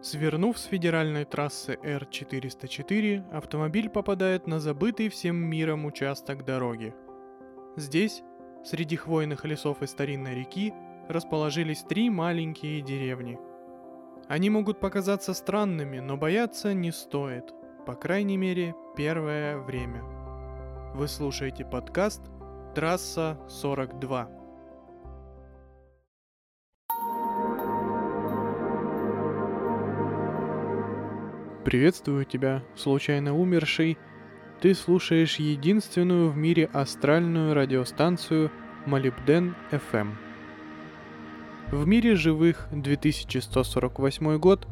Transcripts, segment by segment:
Свернув с федеральной трассы Р-404, автомобиль попадает на забытый всем миром участок дороги. Здесь, среди хвойных лесов и старинной реки, расположились три маленькие деревни. Они могут показаться странными, но бояться не стоит, по крайней мере, первое время. Вы слушаете подкаст «Трасса 42». Приветствую тебя, случайно умерший. Ты слушаешь единственную в мире астральную радиостанцию Молибден FM. В мире живых 2148 год.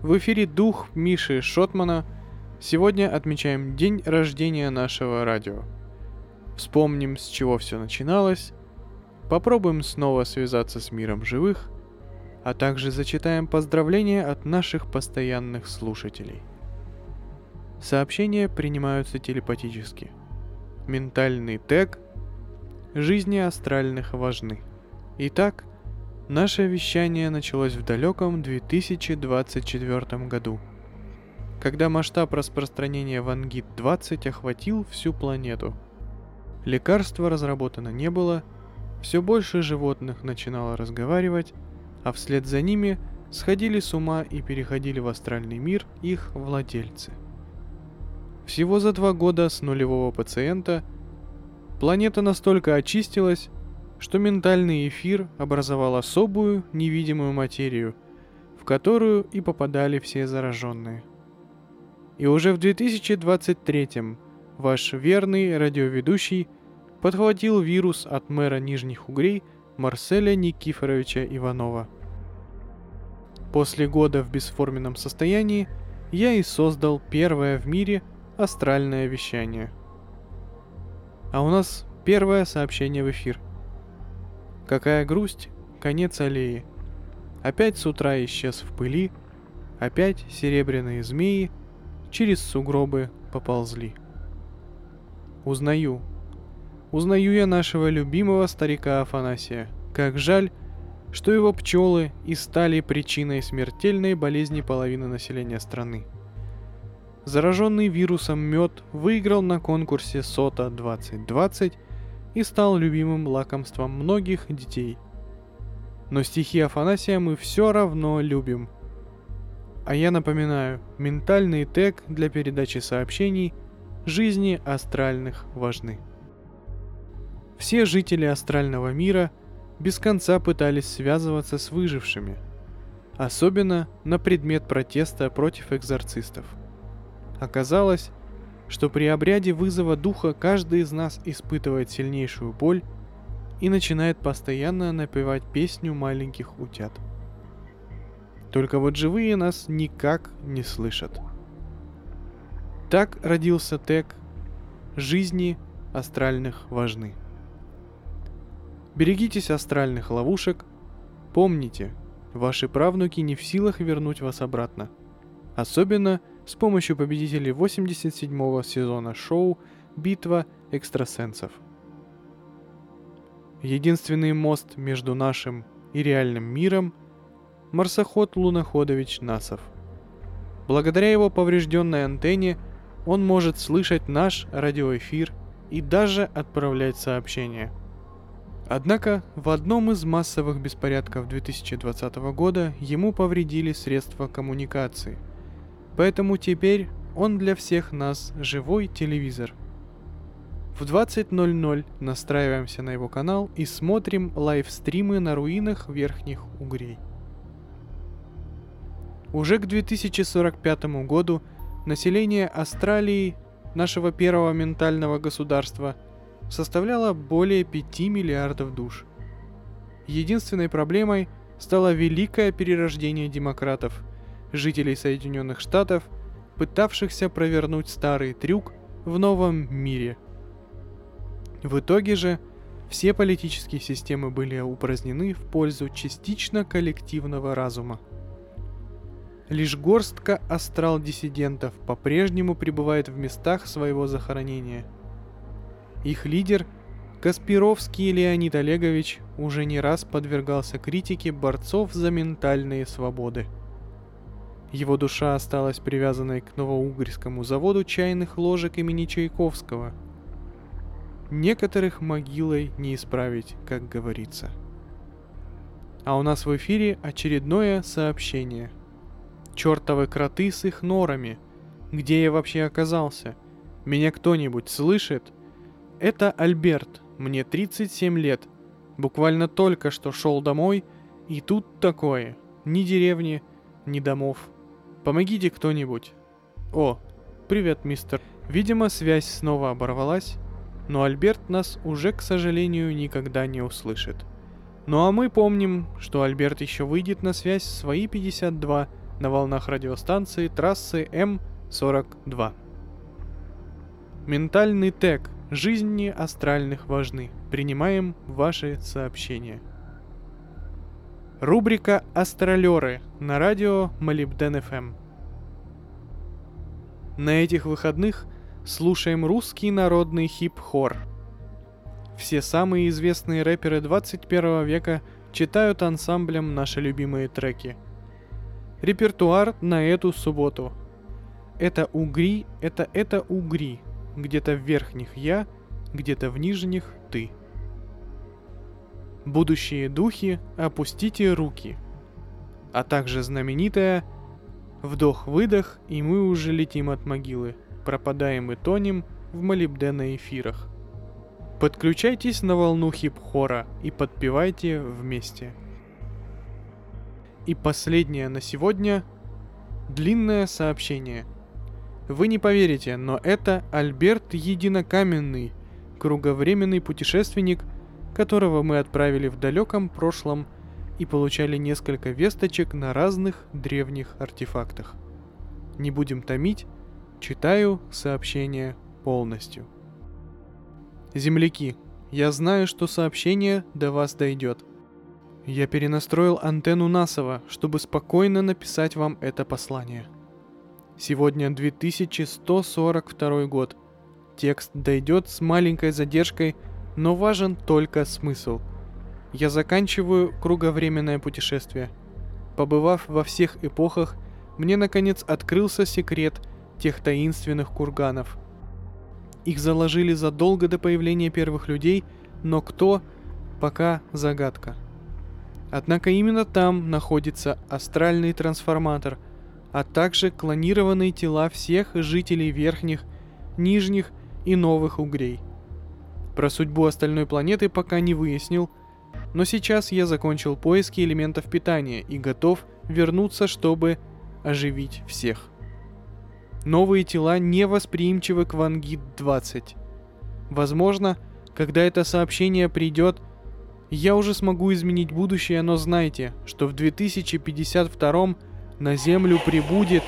В эфире дух Миши Шотмана. Сегодня отмечаем день рождения нашего радио. Вспомним, с чего все начиналось. Попробуем снова связаться с миром живых – а также зачитаем поздравления от наших постоянных слушателей. Сообщения принимаются телепатически. Ментальный тег «Жизни астральных важны». Итак, наше вещание началось в далеком 2024 году, когда масштаб распространения Вангит-20 охватил всю планету. Лекарства разработано не было, все больше животных начинало разговаривать, а вслед за ними сходили с ума и переходили в астральный мир их владельцы. Всего за два года с нулевого пациента планета настолько очистилась, что ментальный эфир образовал особую невидимую материю, в которую и попадали все зараженные. И уже в 2023 ваш верный радиоведущий подхватил вирус от мэра Нижних Угрей – Марселя Никифоровича Иванова. После года в бесформенном состоянии я и создал первое в мире астральное вещание. А у нас первое сообщение в эфир. Какая грусть, конец аллеи. Опять с утра исчез в пыли, опять серебряные змеи через сугробы поползли. Узнаю, Узнаю я нашего любимого старика Афанасия. Как жаль, что его пчелы и стали причиной смертельной болезни половины населения страны. Зараженный вирусом мед выиграл на конкурсе СОТа 2020 и стал любимым лакомством многих детей. Но стихи Афанасия мы все равно любим. А я напоминаю, ментальный тег для передачи сообщений жизни астральных важны. Все жители астрального мира без конца пытались связываться с выжившими, особенно на предмет протеста против экзорцистов. Оказалось, что при обряде вызова духа каждый из нас испытывает сильнейшую боль и начинает постоянно напевать песню маленьких утят. Только вот живые нас никак не слышат. Так родился тег «Жизни астральных важны». Берегитесь астральных ловушек. Помните, ваши правнуки не в силах вернуть вас обратно. Особенно с помощью победителей 87-го сезона шоу «Битва экстрасенсов». Единственный мост между нашим и реальным миром – марсоход Луноходович Насов. Благодаря его поврежденной антенне он может слышать наш радиоэфир и даже отправлять сообщения – Однако в одном из массовых беспорядков 2020 года ему повредили средства коммуникации. Поэтому теперь он для всех нас живой телевизор. В 20.00 настраиваемся на его канал и смотрим лайвстримы на руинах Верхних Угрей. Уже к 2045 году население Австралии, нашего первого ментального государства – составляла более 5 миллиардов душ. Единственной проблемой стало великое перерождение демократов, жителей Соединенных Штатов, пытавшихся провернуть старый трюк в новом мире. В итоге же все политические системы были упразднены в пользу частично коллективного разума. Лишь горстка астрал-диссидентов по-прежнему пребывает в местах своего захоронения – их лидер, Каспировский Леонид Олегович, уже не раз подвергался критике борцов за ментальные свободы. Его душа осталась привязанной к новоугорскому заводу чайных ложек имени Чайковского. Некоторых могилой не исправить, как говорится. А у нас в эфире очередное сообщение. Чертовы кроты с их норами. Где я вообще оказался? Меня кто-нибудь слышит? Это Альберт, мне 37 лет. Буквально только что шел домой, и тут такое. Ни деревни, ни домов. Помогите кто-нибудь. О, привет, мистер. Видимо, связь снова оборвалась, но Альберт нас уже, к сожалению, никогда не услышит. Ну а мы помним, что Альберт еще выйдет на связь в свои 52 на волнах радиостанции трассы М42. Ментальный тег. Жизни астральных важны. Принимаем ваши сообщения. Рубрика «Астролеры» на радио Молибден ФМ. На этих выходных слушаем русский народный хип-хор. Все самые известные рэперы 21 века читают ансамблем наши любимые треки. Репертуар на эту субботу. Это угри, это это угри. Где-то в верхних я, где-то в нижних ты. Будущие духи, опустите руки. А также знаменитая Вдох-выдох, и мы уже летим от могилы, пропадаем и тонем в молибдена эфирах. Подключайтесь на волну хип-хора и подпевайте вместе. И последнее на сегодня – длинное сообщение. Вы не поверите, но это Альберт Единокаменный, круговременный путешественник – которого мы отправили в далеком прошлом и получали несколько весточек на разных древних артефактах. Не будем томить, читаю сообщение полностью. Земляки, я знаю, что сообщение до вас дойдет. Я перенастроил антенну Насова, чтобы спокойно написать вам это послание. Сегодня 2142 год. Текст дойдет с маленькой задержкой – но важен только смысл. Я заканчиваю круговременное путешествие. Побывав во всех эпохах, мне наконец открылся секрет тех таинственных курганов. Их заложили задолго до появления первых людей, но кто – пока загадка. Однако именно там находится астральный трансформатор, а также клонированные тела всех жителей верхних, нижних и новых угрей – про судьбу остальной планеты пока не выяснил, но сейчас я закончил поиски элементов питания и готов вернуться, чтобы оживить всех. Новые тела не восприимчивы к Вангит-20. Возможно, когда это сообщение придет, я уже смогу изменить будущее, но знайте, что в 2052 на Землю прибудет...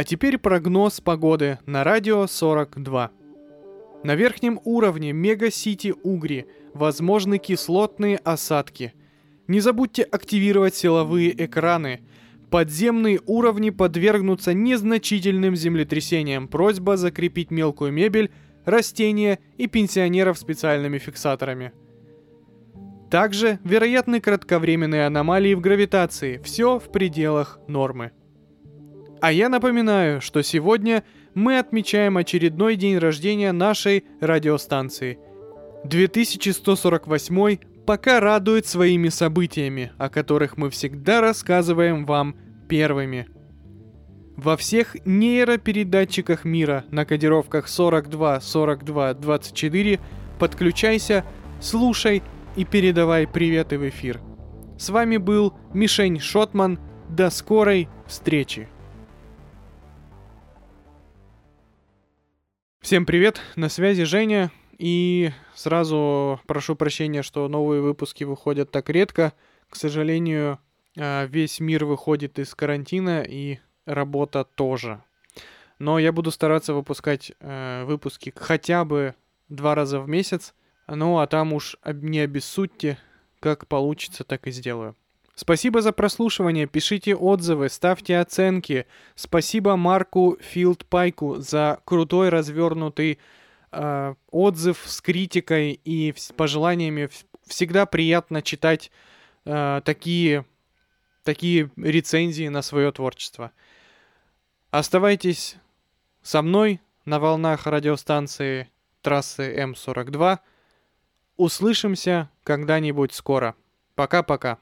А теперь прогноз погоды на радио 42. На верхнем уровне Мега-Сити Угри возможны кислотные осадки. Не забудьте активировать силовые экраны. Подземные уровни подвергнутся незначительным землетрясениям. Просьба закрепить мелкую мебель, растения и пенсионеров специальными фиксаторами. Также вероятны кратковременные аномалии в гравитации. Все в пределах нормы. А я напоминаю, что сегодня мы отмечаем очередной день рождения нашей радиостанции. 2148 пока радует своими событиями, о которых мы всегда рассказываем вам первыми. Во всех нейропередатчиках мира на кодировках 42, 42, 24 подключайся, слушай и передавай приветы в эфир. С вами был Мишень Шотман. До скорой встречи! Всем привет, на связи Женя, и сразу прошу прощения, что новые выпуски выходят так редко. К сожалению, а, весь мир выходит из карантина, и работа тоже. Но я буду стараться выпускать э, выпуски хотя бы два раза в месяц. Ну а там уж не обессудьте, как получится, так и сделаю. Спасибо за прослушивание, пишите отзывы, ставьте оценки. Спасибо Марку Филдпайку за крутой развернутый э, отзыв с критикой и пожеланиями. Всегда приятно читать э, такие, такие рецензии на свое творчество. Оставайтесь со мной на волнах радиостанции трассы М42. Услышимся когда-нибудь скоро. Пока-пока.